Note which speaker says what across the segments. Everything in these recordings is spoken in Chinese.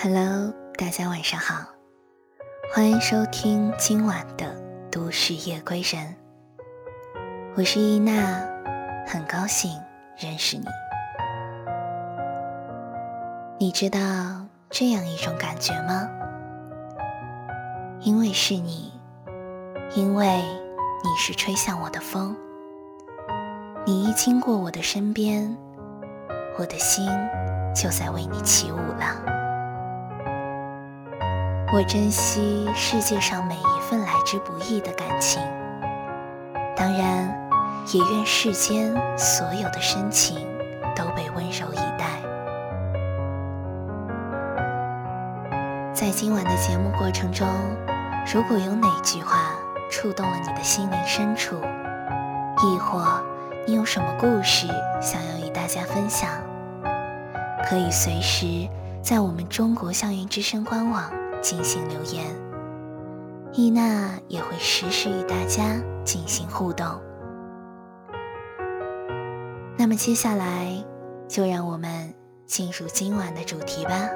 Speaker 1: Hello，大家晚上好，欢迎收听今晚的都市夜归人。我是伊娜，很高兴认识你。你知道这样一种感觉吗？因为是你，因为你是吹向我的风，你一经过我的身边，我的心就在为你起舞了。我珍惜世界上每一份来之不易的感情，当然，也愿世间所有的深情都被温柔以待。在今晚的节目过程中，如果有哪句话触动了你的心灵深处，亦或你有什么故事想要与大家分享，可以随时在我们中国校园之声官网。进行留言，伊娜也会实时与大家进行互动。那么接下来，就让我们进入今晚的主题吧。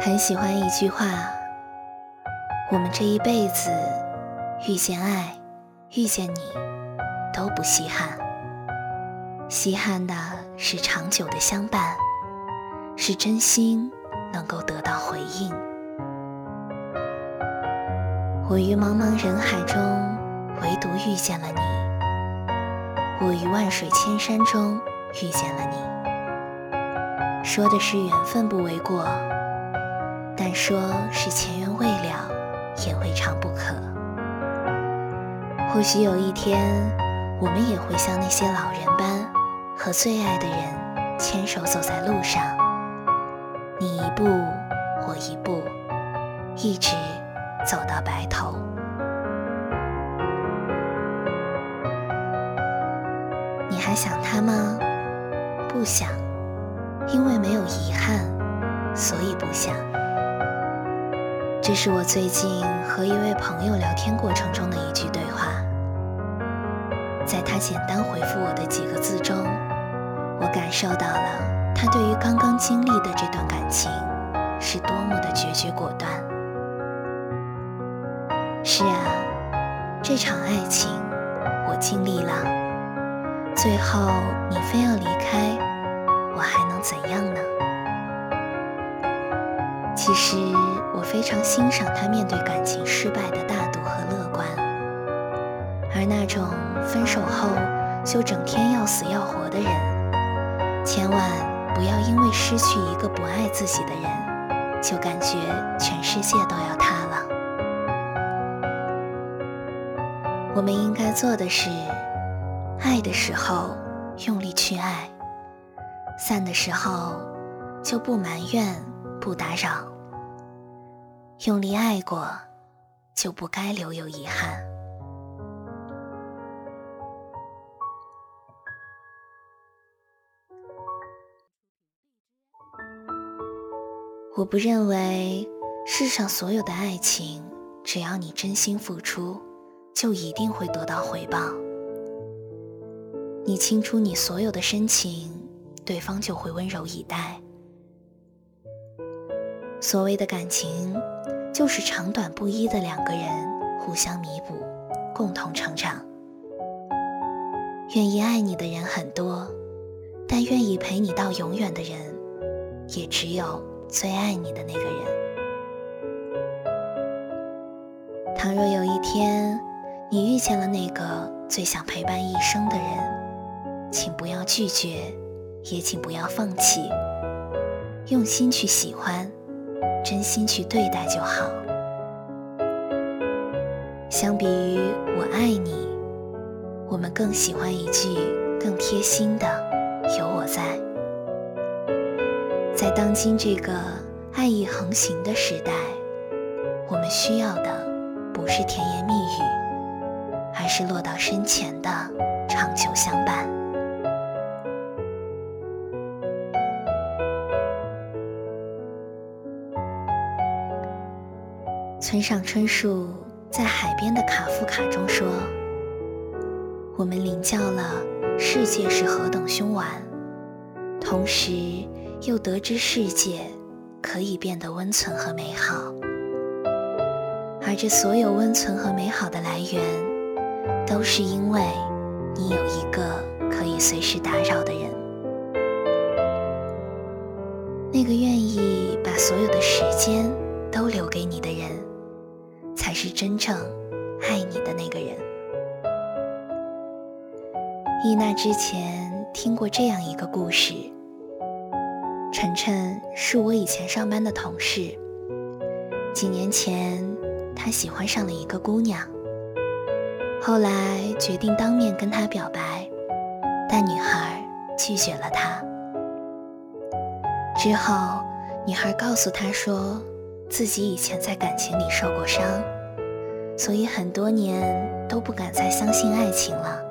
Speaker 1: 很喜欢一句话：我们这一辈子遇见爱，遇见你，都不稀罕。稀罕的是长久的相伴，是真心能够得到回应。我于茫茫人海中，唯独遇见了你；我于万水千山中遇见了你。说的是缘分不为过，但说是前缘未了，也未尝不可。或许有一天，我们也会像那些老人般。和最爱的人牵手走在路上，你一步我一步，一直走到白头。你还想他吗？不想，因为没有遗憾，所以不想。这是我最近和一位朋友聊天过程中的一句对话，在他简单回复我的几个字中。我感受到了他对于刚刚经历的这段感情是多么的决绝果断。是啊，这场爱情我经历了，最后你非要离开，我还能怎样呢？其实我非常欣赏他面对感情失败的大度和乐观，而那种分手后就整天要死要活的人。千万不要因为失去一个不爱自己的人，就感觉全世界都要塌了。我们应该做的是，爱的时候用力去爱，散的时候就不埋怨、不打扰。用力爱过，就不该留有遗憾。我不认为世上所有的爱情，只要你真心付出，就一定会得到回报。你倾出你所有的深情，对方就会温柔以待。所谓的感情，就是长短不一的两个人互相弥补，共同成长。愿意爱你的人很多，但愿意陪你到永远的人，也只有。最爱你的那个人。倘若有一天，你遇见了那个最想陪伴一生的人，请不要拒绝，也请不要放弃，用心去喜欢，真心去对待就好。相比于“我爱你”，我们更喜欢一句更贴心的“有我在”。在当今这个爱意横行的时代，我们需要的不是甜言蜜语，而是落到深浅的长久相伴。村上春树在《海边的卡夫卡》中说：“我们领教了世界是何等凶顽，同时又得知世界可以变得温存和美好。而这所有温存和美好的来源，都是因为你有一个可以随时打扰的人，那个愿意把所有的时间都留给你的人，才是真正爱你的那个人。伊娜之前听过这样一个故事：晨晨是我以前上班的同事，几年前。他喜欢上了一个姑娘，后来决定当面跟她表白，但女孩拒绝了他。之后，女孩告诉他说，自己以前在感情里受过伤，所以很多年都不敢再相信爱情了。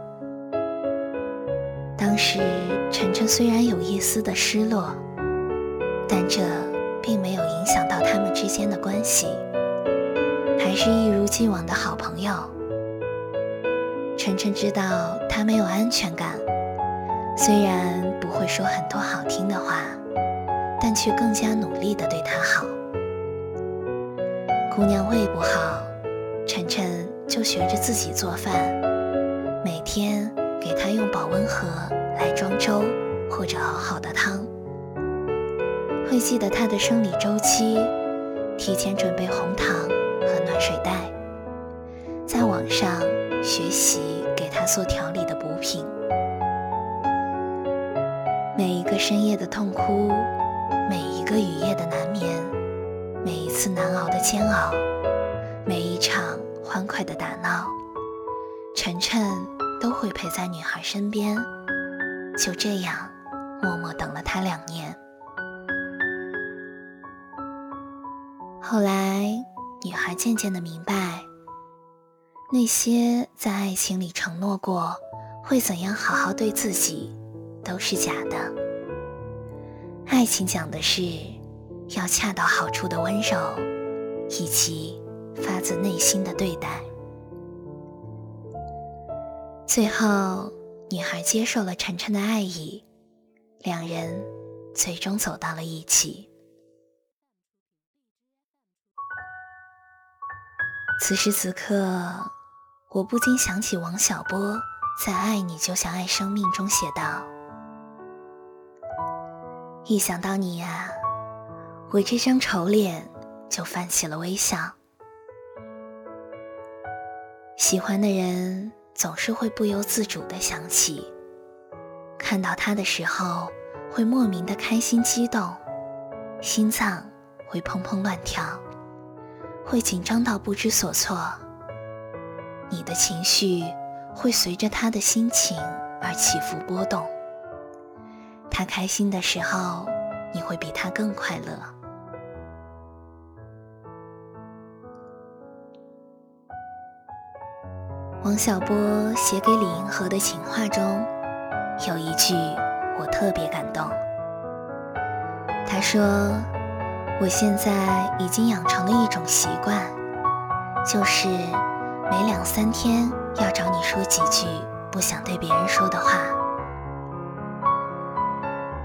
Speaker 1: 当时，晨晨虽然有一丝的失落，但这并没有影响到他们之间的关系。还是一如既往的好朋友。晨晨知道他没有安全感，虽然不会说很多好听的话，但却更加努力的对他好。姑娘胃不好，晨晨就学着自己做饭，每天给她用保温盒来装粥或者熬好的汤。会记得她的生理周期，提前准备红糖。和暖水袋，在网上学习给他做调理的补品。每一个深夜的痛哭，每一个雨夜的难眠，每一次难熬的煎熬，每一场欢快的打闹，晨晨都会陪在女孩身边。就这样，默默等了她两年。后来。女孩渐渐的明白，那些在爱情里承诺过会怎样好好对自己，都是假的。爱情讲的是要恰到好处的温柔，以及发自内心的对待。最后，女孩接受了晨晨的爱意，两人最终走到了一起。此时此刻，我不禁想起王小波在《爱你就像爱生命》中写道：“一想到你呀，我这张丑脸就泛起了微笑。喜欢的人总是会不由自主的想起，看到他的时候会莫名的开心激动，心脏会砰砰乱跳。”会紧张到不知所措，你的情绪会随着他的心情而起伏波动。他开心的时候，你会比他更快乐。王小波写给李银河的情话中有一句我特别感动，他说。我现在已经养成了一种习惯，就是每两三天要找你说几句不想对别人说的话。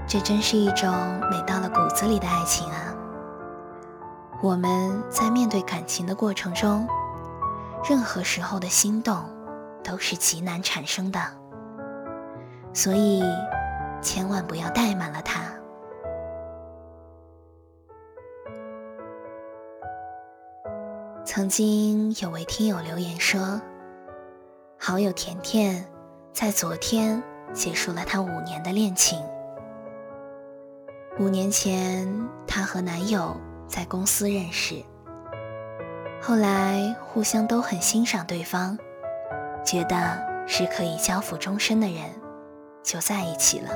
Speaker 1: 这真是一种美到了骨子里的爱情啊！我们在面对感情的过程中，任何时候的心动都是极难产生的，所以千万不要怠慢了它。曾经有位听友留言说：“好友甜甜在昨天结束了她五年的恋情。五年前，她和男友在公司认识，后来互相都很欣赏对方，觉得是可以交付终身的人，就在一起了。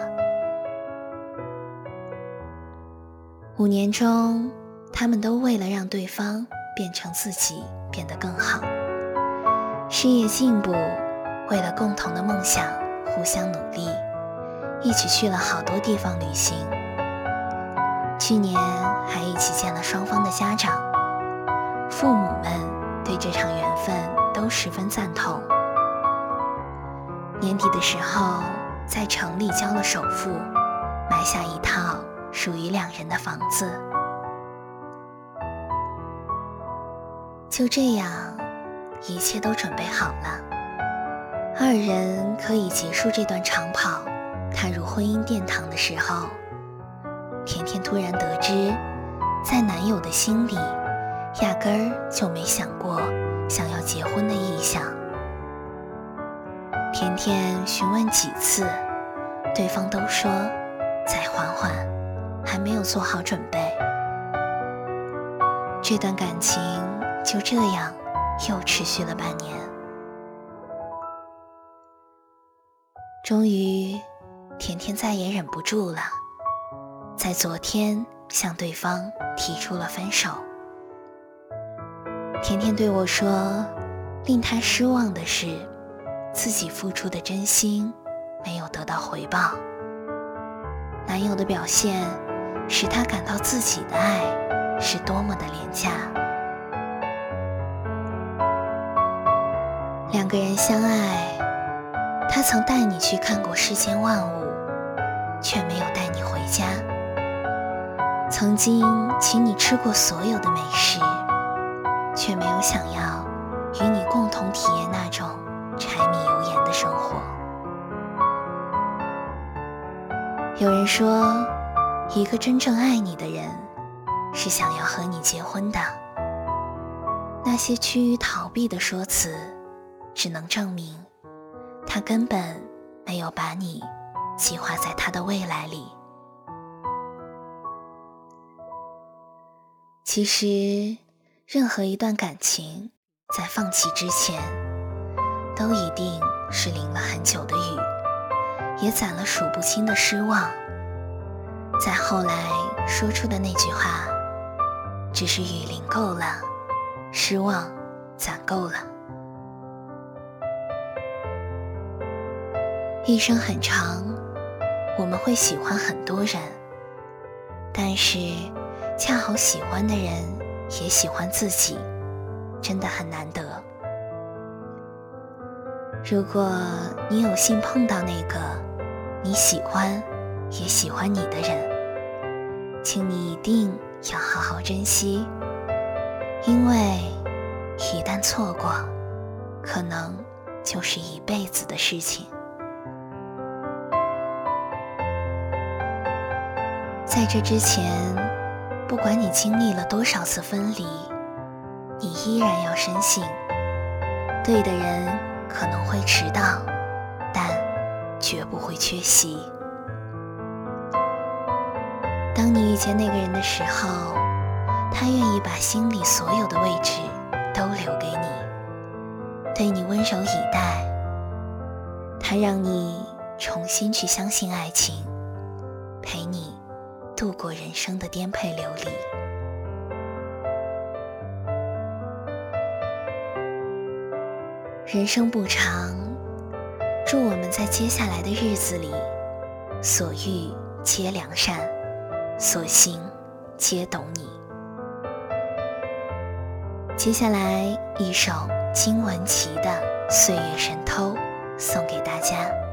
Speaker 1: 五年中，他们都为了让对方。”变成自己变得更好，事业进步，为了共同的梦想互相努力，一起去了好多地方旅行。去年还一起见了双方的家长，父母们对这场缘分都十分赞同。年底的时候，在城里交了首付，买下一套属于两人的房子。就这样，一切都准备好了，二人可以结束这段长跑，踏入婚姻殿堂的时候，甜甜突然得知，在男友的心里，压根儿就没想过想要结婚的意向。甜甜询问几次，对方都说再缓缓，还没有做好准备。这段感情就这样又持续了半年。终于，甜甜再也忍不住了，在昨天向对方提出了分手。甜甜对我说：“令她失望的是。”自己付出的真心没有得到回报，男友的表现使她感到自己的爱是多么的廉价。两个人相爱，他曾带你去看过世间万物，却没有带你回家；曾经请你吃过所有的美食，却没有想要与你共同体验那种。柴米油盐的生活。有人说，一个真正爱你的人，是想要和你结婚的。那些趋于逃避的说辞，只能证明他根本没有把你计划在他的未来里。其实，任何一段感情，在放弃之前。都一定是淋了很久的雨，也攒了数不清的失望。在后来说出的那句话，只是雨淋够了，失望攒够了。一生很长，我们会喜欢很多人，但是恰好喜欢的人也喜欢自己，真的很难得。如果你有幸碰到那个你喜欢也喜欢你的人，请你一定要好好珍惜，因为一旦错过，可能就是一辈子的事情。在这之前，不管你经历了多少次分离，你依然要深信，对的人。可能会迟到，但绝不会缺席。当你遇见那个人的时候，他愿意把心里所有的位置都留给你，对你温柔以待。他让你重新去相信爱情，陪你度过人生的颠沛流离。人生不长，祝我们在接下来的日子里，所遇皆良善，所行皆懂你。接下来一首金玟岐的《岁月神偷》送给大家。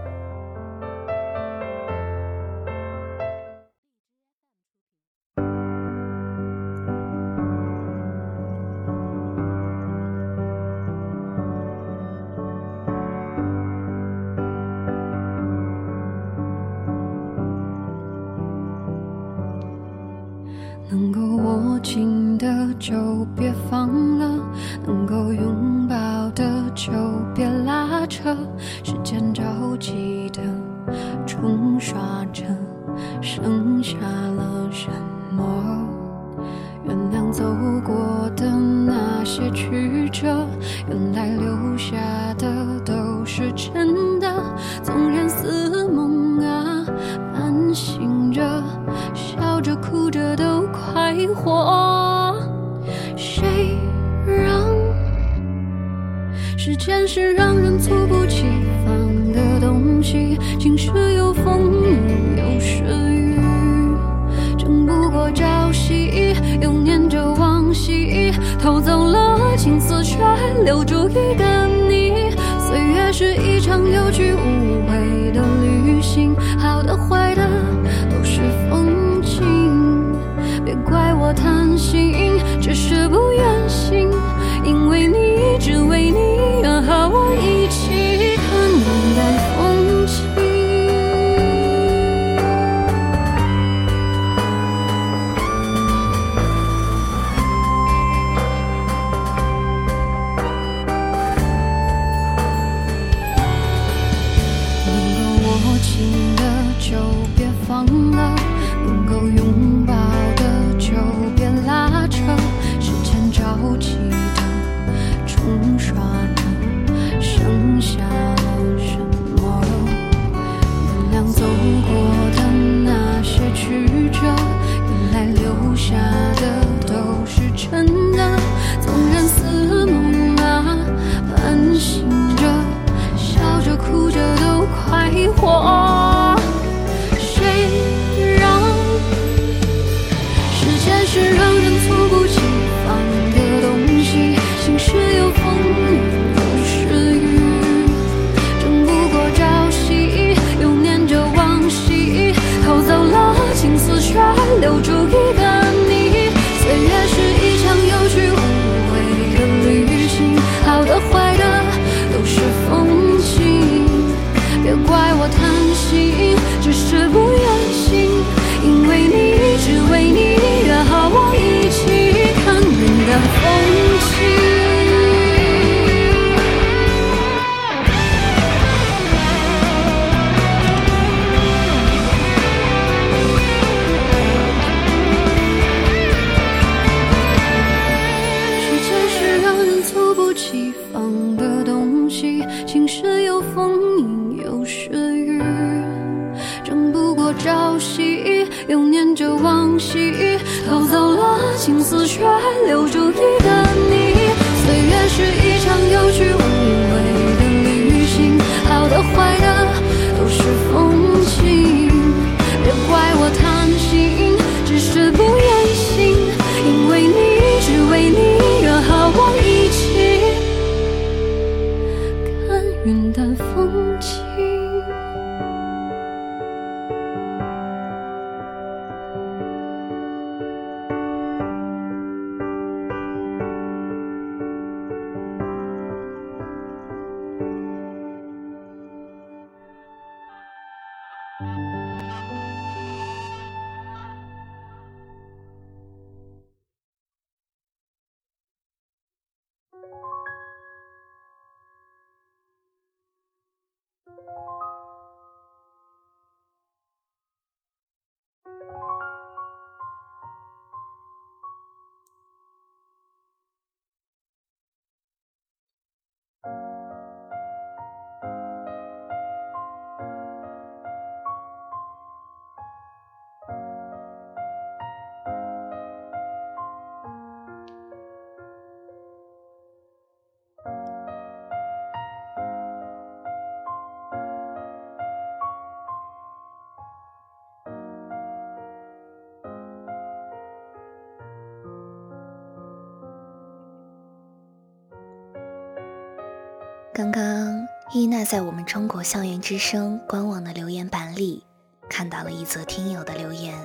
Speaker 1: 刚刚伊娜在我们中国校园之声官网的留言板里看到了一则听友的留言。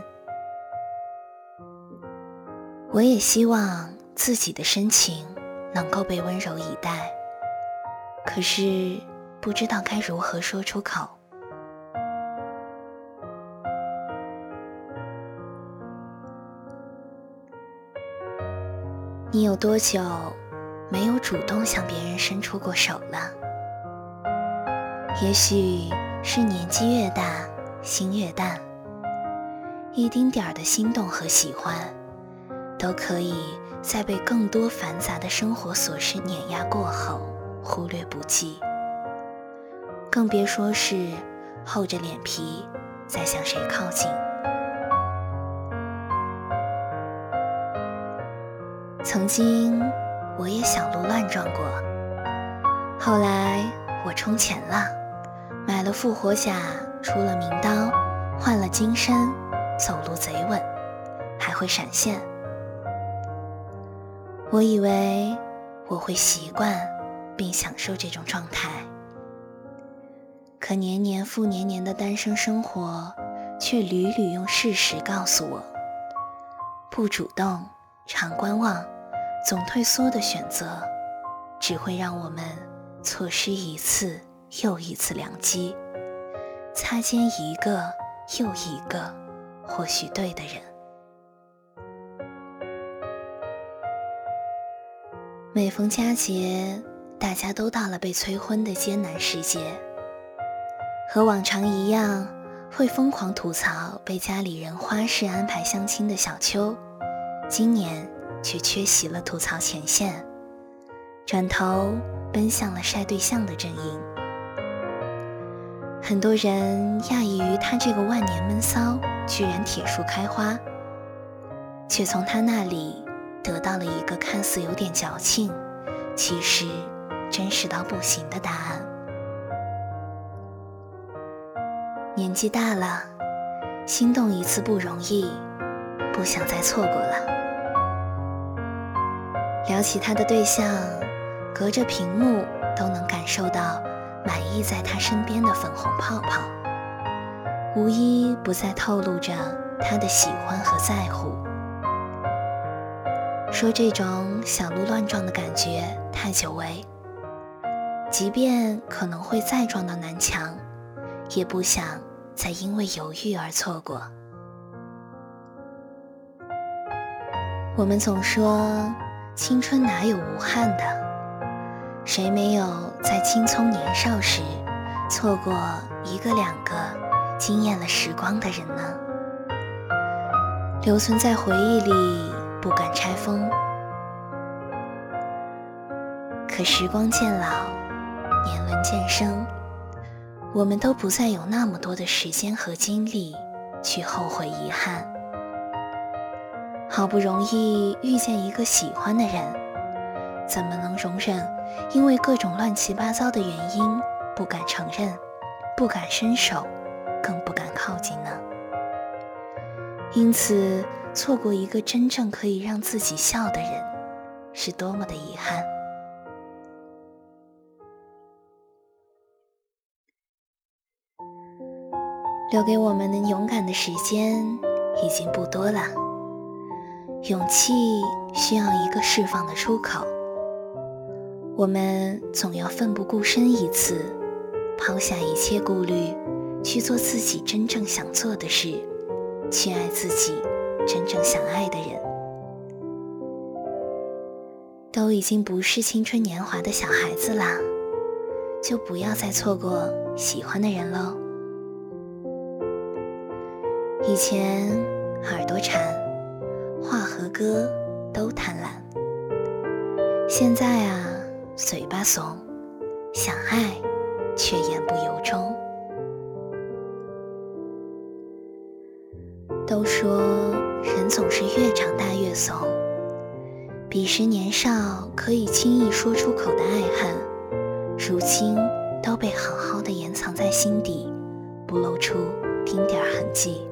Speaker 1: 我也希望自己的深情能够被温柔以待，可是不知道该如何说出口。你有多久？没有主动向别人伸出过手了，也许是年纪越大，心越淡，一丁点儿的心动和喜欢，都可以在被更多繁杂的生活琐事碾压过后忽略不计，更别说是厚着脸皮再向谁靠近。曾经。我也小鹿乱撞过，后来我充钱了，买了复活甲，出了名刀，换了金身，走路贼稳，还会闪现。我以为我会习惯并享受这种状态，可年年复年年的单身生活，却屡屡用事实告诉我：不主动、常观望、总退缩的选择，只会让我们错失一次又一次良机，擦肩一个又一个或许对的人。每逢佳节，大家都到了被催婚的艰难时节。和往常一样，会疯狂吐槽被家里人花式安排相亲的小秋，今年却缺席了吐槽前线，转头奔向了晒对象的阵营。很多人讶异于他这个万年闷骚居然铁树开花，却从他那里。得到了一个看似有点矫情，其实真实到不行的答案。年纪大了，心动一次不容易，不想再错过了。聊起他的对象，隔着屏幕都能感受到满意在他身边的粉红泡泡，无一不再透露着他的喜欢和在乎。说这种小鹿乱撞的感觉太久违，即便可能会再撞到南墙，也不想再因为犹豫而错过。我们总说青春哪有无憾的，谁没有在青葱年少时错过一个两个惊艳了时光的人呢？留存在回忆里。不敢拆封，可时光渐老，年轮渐生，我们都不再有那么多的时间和精力去后悔遗憾。好不容易遇见一个喜欢的人，怎么能容忍因为各种乱七八糟的原因不敢承认、不敢伸手、更不敢靠近呢？因此。错过一个真正可以让自己笑的人，是多么的遗憾。留给我们能勇敢的时间已经不多了，勇气需要一个释放的出口。我们总要奋不顾身一次，抛下一切顾虑，去做自己真正想做的事，去爱自己。真正想爱的人，都已经不是青春年华的小孩子啦，就不要再错过喜欢的人喽。以前耳朵馋，话和歌都贪婪，现在啊，嘴巴怂，想爱却言不由衷。都说。人总是越长大越怂，彼时年少可以轻易说出口的爱恨，如今都被好好的掩藏在心底，不露出丁点儿痕迹。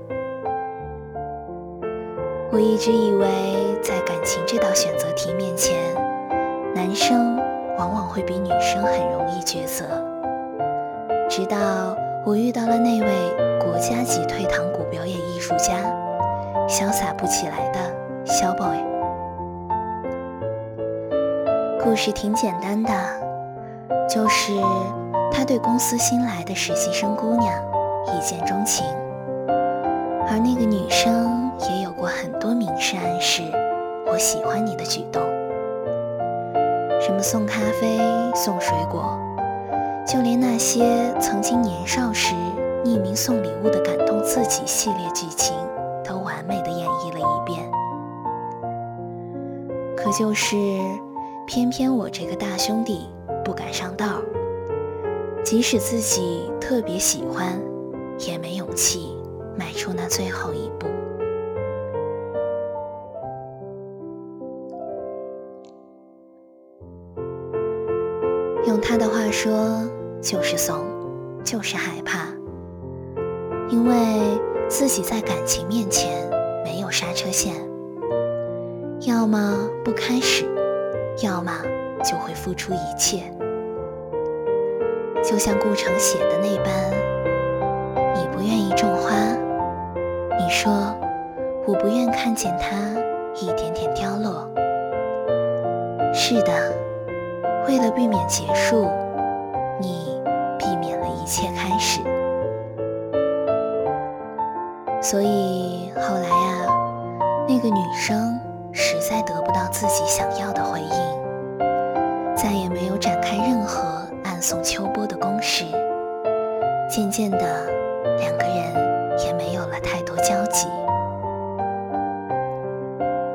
Speaker 1: 我一直以为，在感情这道选择题面前，男生往往会比女生很容易抉择。直到我遇到了那位国家级退堂鼓表演艺术家。潇洒不起来的小 boy，故事挺简单的，就是他对公司新来的实习生姑娘一见钟情，而那个女生也有过很多明示暗示我喜欢你的举动，什么送咖啡、送水果，就连那些曾经年少时匿名送礼物的感动自己系列剧情。都完美的演绎了一遍，可就是，偏偏我这个大兄弟不敢上道，即使自己特别喜欢，也没勇气迈出那最后一步。他的话说，就是怂，就是害怕，因为。自己在感情面前没有刹车线，要么不开始，要么就会付出一切。就像顾城写的那般，你不愿意种花，你说我不愿看见它一点点凋落。是的，为了避免结束，你避免了一切开始。所以后来呀，那个女生实在得不到自己想要的回应，再也没有展开任何暗送秋波的攻势。渐渐的，两个人也没有了太多交集。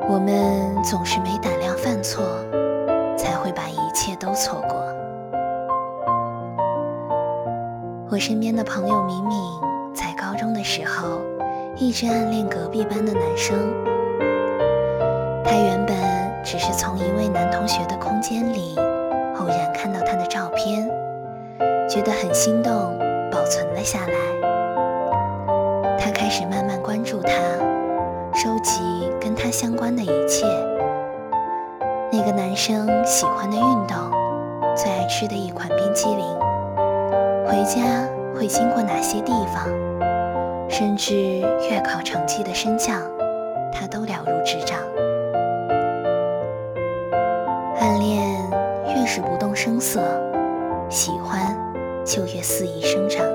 Speaker 1: 我们总是没胆量犯错，才会把一切都错过。我身边的朋友敏敏，在高中的时候。一直暗恋隔壁班的男生，他原本只是从一位男同学的空间里偶然看到他的照片，觉得很心动，保存了下来。他开始慢慢关注他，收集跟他相关的一切。生喜欢的运动，最爱吃的一款冰激凌，回家会经过哪些地方？甚至月考成绩的升降，他都了如指掌。暗恋越是不动声色，喜欢就越肆意生长。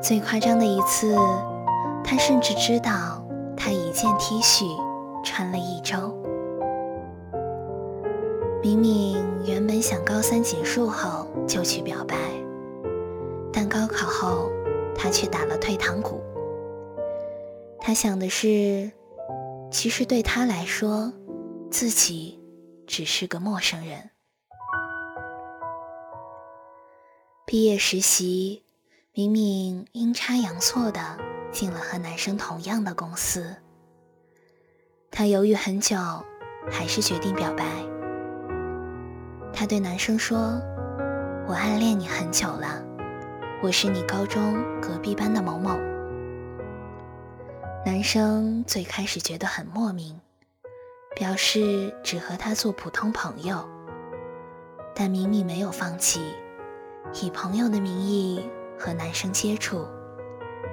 Speaker 1: 最夸张的一次，他甚至知道他一件 T 恤穿了一周。明明原本想高三结束后就去表白，但高考后。他却打了退堂鼓。他想的是，其实对他来说，自己只是个陌生人。毕业实习，明明阴差阳错的进了和男生同样的公司。他犹豫很久，还是决定表白。他对男生说：“我暗恋你很久了。”我是你高中隔壁班的某某。男生最开始觉得很莫名，表示只和他做普通朋友。但明明没有放弃，以朋友的名义和男生接触，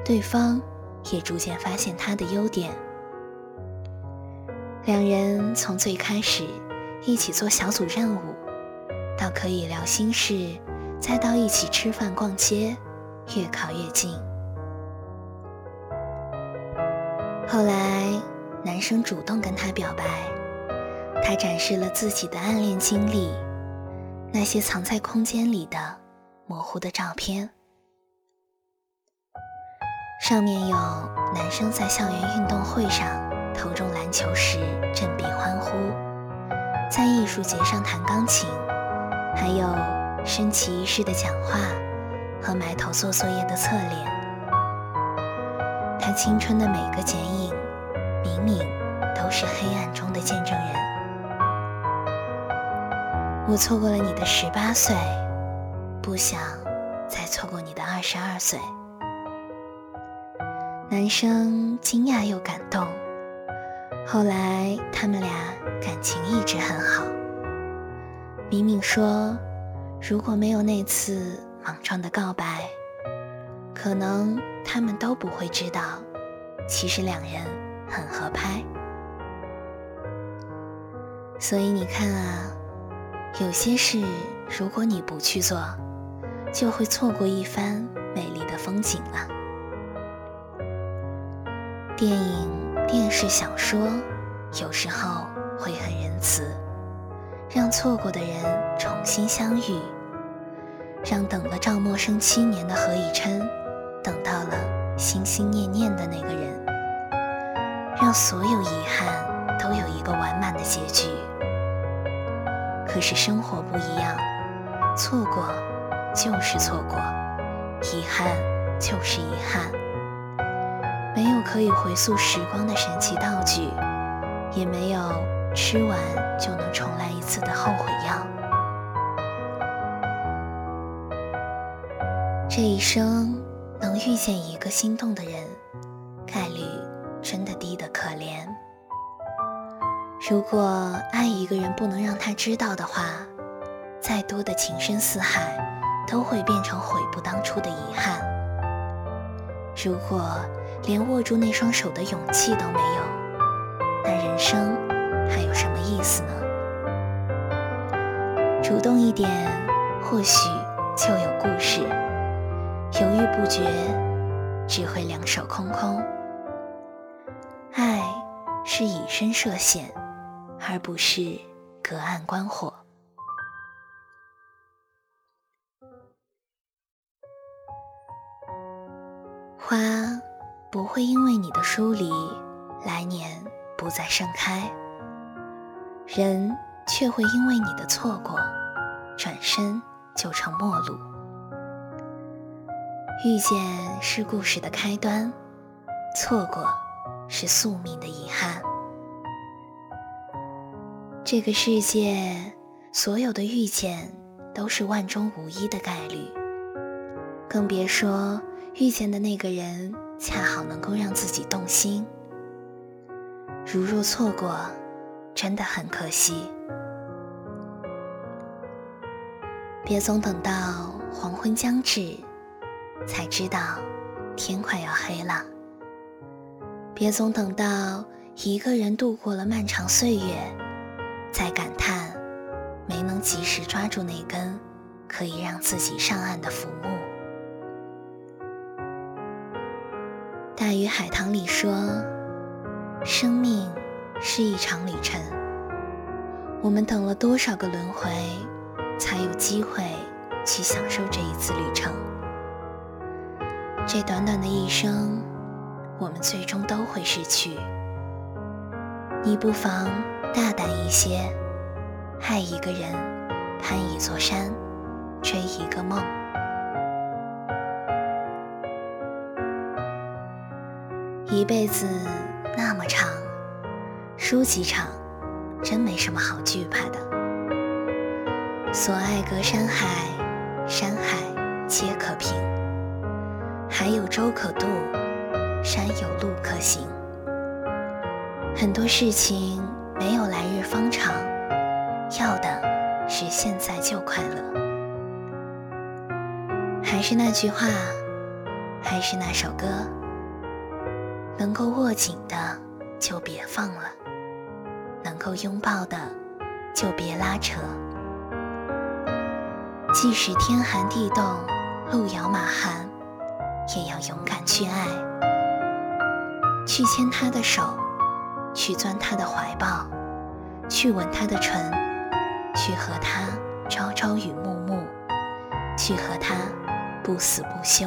Speaker 1: 对方也逐渐发现他的优点。两人从最开始一起做小组任务，到可以聊心事。再到一起吃饭逛街，越靠越近。后来，男生主动跟她表白，他展示了自己的暗恋经历，那些藏在空间里的模糊的照片，上面有男生在校园运动会上投中篮球时振臂欢呼，在艺术节上弹钢琴，还有。升旗仪式的讲话和埋头做作业的侧脸，他青春的每个剪影，明明都是黑暗中的见证人。我错过了你的十八岁，不想再错过你的二十二岁。男生惊讶又感动，后来他们俩感情一直很好。明明说。如果没有那次莽撞的告白，可能他们都不会知道，其实两人很合拍。所以你看啊，有些事如果你不去做，就会错过一番美丽的风景了。电影、电视、小说，有时候会很仁慈。让错过的人重新相遇，让等了赵默笙七年的何以琛等到了心心念念的那个人，让所有遗憾都有一个完满的结局。可是生活不一样，错过就是错过，遗憾就是遗憾，没有可以回溯时光的神奇道具，也没有。吃完就能重来一次的后悔药。这一生能遇见一个心动的人，概率真的低得可怜。如果爱一个人不能让他知道的话，再多的情深似海都会变成悔不当初的遗憾。如果连握住那双手的勇气都没有，那人生意思呢？主动一点，或许就有故事；犹豫不决，只会两手空空。爱是以身涉险，而不是隔岸观火。花不会因为你的疏离，来年不再盛开；人却会因为你的错过，转身就成陌路。遇见是故事的开端，错过是宿命的遗憾。这个世界，所有的遇见都是万中无一的概率，更别说。遇见的那个人恰好能够让自己动心，如若错过，真的很可惜。别总等到黄昏将至，才知道天快要黑了；别总等到一个人度过了漫长岁月，再感叹没能及时抓住那根可以让自己上岸的浮木。大鱼海棠里说：“生命是一场旅程，我们等了多少个轮回，才有机会去享受这一次旅程？这短短的一生，我们最终都会失去。你不妨大胆一些，爱一个人，攀一座山，追一个梦。”一辈子那么长，输几场，真没什么好惧怕的。所爱隔山海，山海皆可平。海有舟可渡，山有路可行。很多事情没有来日方长，要的是现在就快乐。还是那句话，还是那首歌。能够握紧的就别放了，够拥抱的就别拉扯。即使天寒地冻、路遥马寒，也要勇敢去爱，去牵他的手，去钻他的怀抱，去吻他的唇，去和他朝朝与暮暮，去和他不死不休。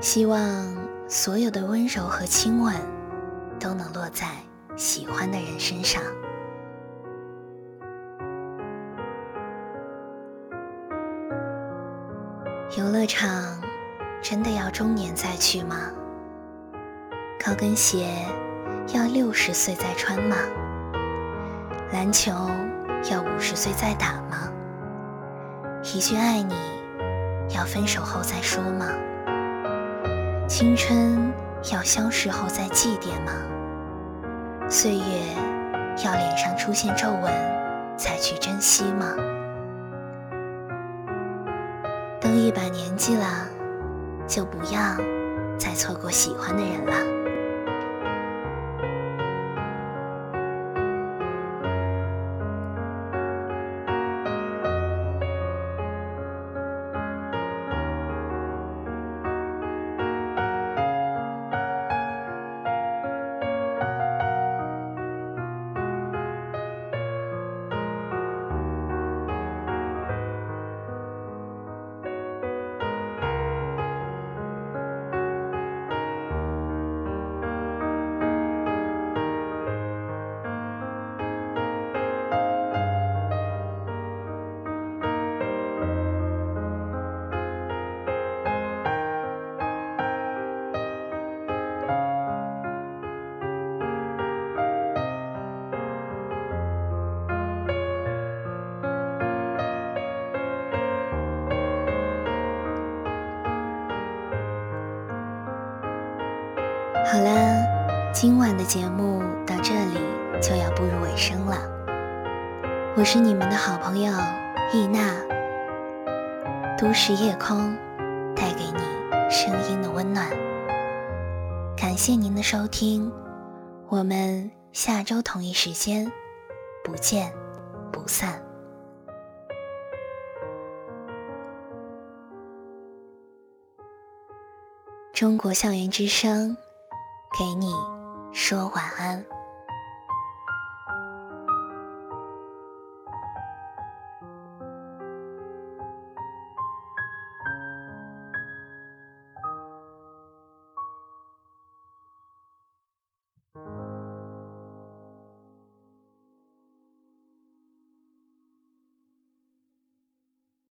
Speaker 1: 希望所有的温柔和亲吻都能落在喜欢的人身上。游乐场真的要中年再去吗？高跟鞋要六十岁再穿吗？篮球要五十岁再打吗？一句爱你要分手后再说吗？青春要消逝后再祭奠吗？岁月要脸上出现皱纹才去珍惜吗？都一把年纪了，就不要再错过喜欢的人了。今晚的节目到这里就要步入尾声了。我是你们的好朋友易娜，都市夜空带给你声音的温暖。感谢您的收听，我们下周同一时间不见不散。中国校园之声，给你说晚安。